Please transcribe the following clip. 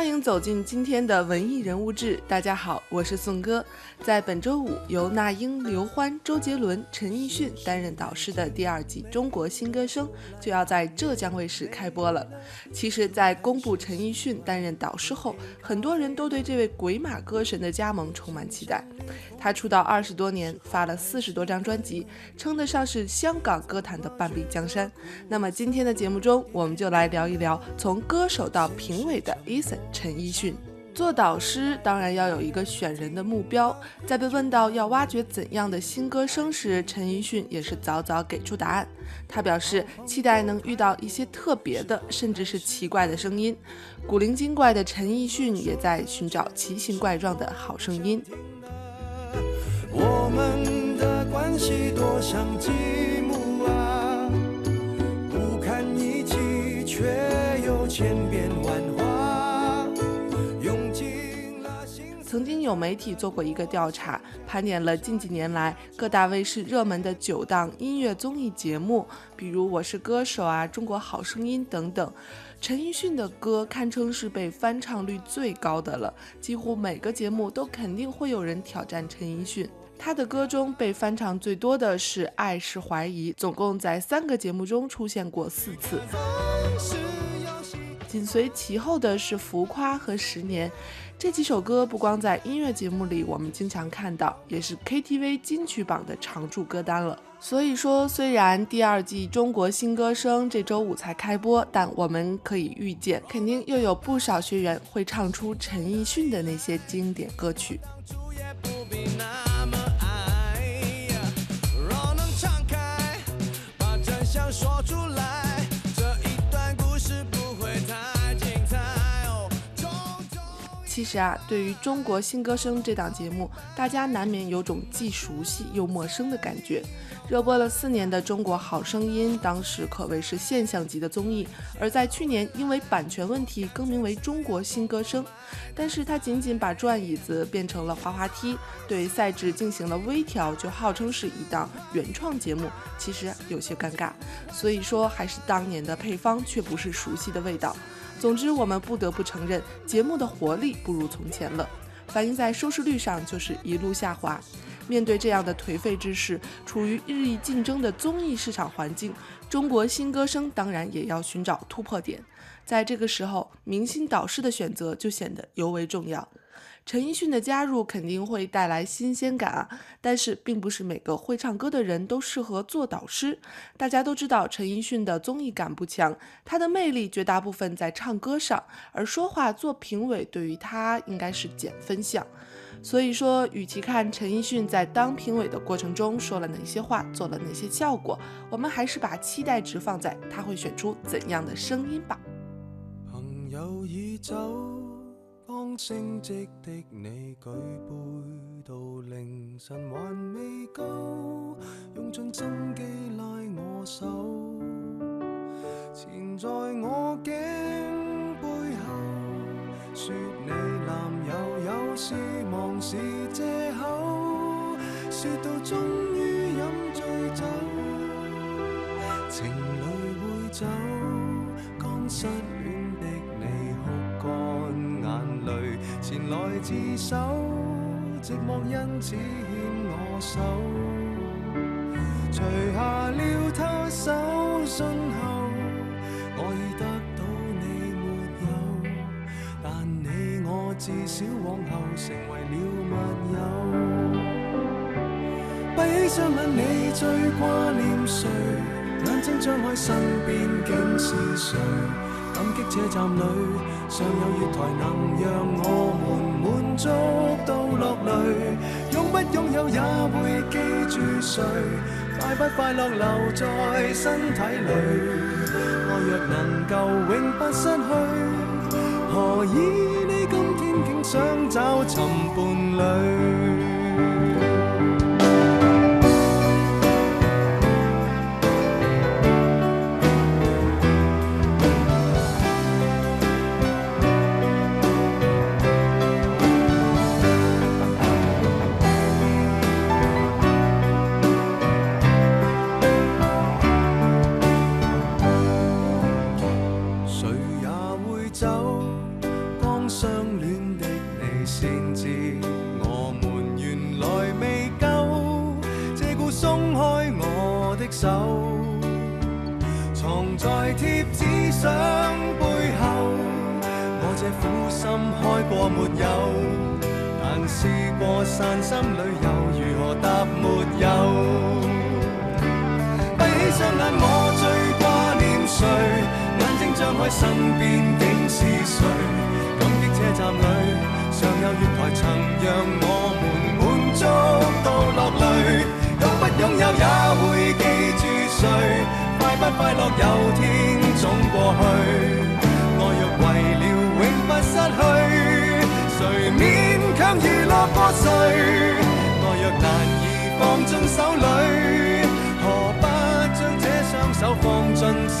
欢迎走进今天的文艺人物志。大家好，我是宋哥。在本周五，由那英、刘欢、周杰伦、陈奕迅担任导师的第二季《中国新歌声》就要在浙江卫视开播了。其实，在公布陈奕迅担任导师后，很多人都对这位鬼马歌神的加盟充满期待。他出道二十多年，发了四十多张专辑，称得上是香港歌坛的半壁江山。那么今天的节目中，我们就来聊一聊从歌手到评委的 Eason 陈奕迅。做导师当然要有一个选人的目标，在被问到要挖掘怎样的新歌声时，陈奕迅也是早早给出答案。他表示期待能遇到一些特别的，甚至是奇怪的声音。古灵精怪的陈奕迅也在寻找奇形怪状的好声音。我们的关系多像积木有媒体做过一个调查，盘点了近几年来各大卫视热门的九档音乐综艺节目，比如《我是歌手》啊、《中国好声音》等等。陈奕迅的歌堪称是被翻唱率最高的了，几乎每个节目都肯定会有人挑战陈奕迅。他的歌中被翻唱最多的是《爱是怀疑》，总共在三个节目中出现过四次。紧随其后的是《浮夸》和《十年》。这几首歌不光在音乐节目里我们经常看到，也是 KTV 金曲榜的常驻歌单了。所以说，虽然第二季《中国新歌声》这周五才开播，但我们可以预见，肯定又有不少学员会唱出陈奕迅的那些经典歌曲。其实啊，对于《中国新歌声》这档节目，大家难免有种既熟悉又陌生的感觉。热播了四年的《中国好声音》，当时可谓是现象级的综艺，而在去年因为版权问题更名为《中国新歌声》，但是它仅仅把转椅子变成了滑滑梯，对赛制进行了微调，就号称是一档原创节目，其实有些尴尬。所以说，还是当年的配方，却不是熟悉的味道。总之，我们不得不承认，节目的活力不如从前了，反映在收视率上就是一路下滑。面对这样的颓废之势，处于日益竞争的综艺市场环境，中国新歌声当然也要寻找突破点。在这个时候，明星导师的选择就显得尤为重要。陈奕迅的加入肯定会带来新鲜感啊，但是并不是每个会唱歌的人都适合做导师。大家都知道陈奕迅的综艺感不强，他的魅力绝大部分在唱歌上，而说话做评委对于他应该是减分项。所以说，与其看陈奕迅在当评委的过程中说了哪些话，做了哪些效果，我们还是把期待值放在他会选出怎样的声音吧。朋友已走。升职的你举杯到凌晨还未够，用尽心机拉我手，缠在我颈背后，说你男友有事忙是借口，说到终于饮醉酒，情侣会走，刚失恋自首，寂寞因此牵我手。除下了他手信后，我已得到你没有，但你我至少往后成为了密友。闭起双眼，你最挂念谁？眼睛张开，身边竟是谁？感激车站里尚有月台，能让我们满足到落泪。拥不拥有也会记住谁？快不快乐留在身体里？爱若能够永不失去，何以你今天竟想找寻伴侣？先知我们原来未够，借故松开我的手，藏在贴纸相背后。我这苦心开过没有？但试过散心里又如何答没有？闭起双眼，我最挂念谁？眼睛张开，身边竟是谁？感激车站里尚有月台，曾让我们满足到落泪。拥不拥有也会记住谁？快不快乐有天总过去。爱若为了永不失去，谁勉强娱乐过谁？爱若难以放进手里，何不将这双手放进心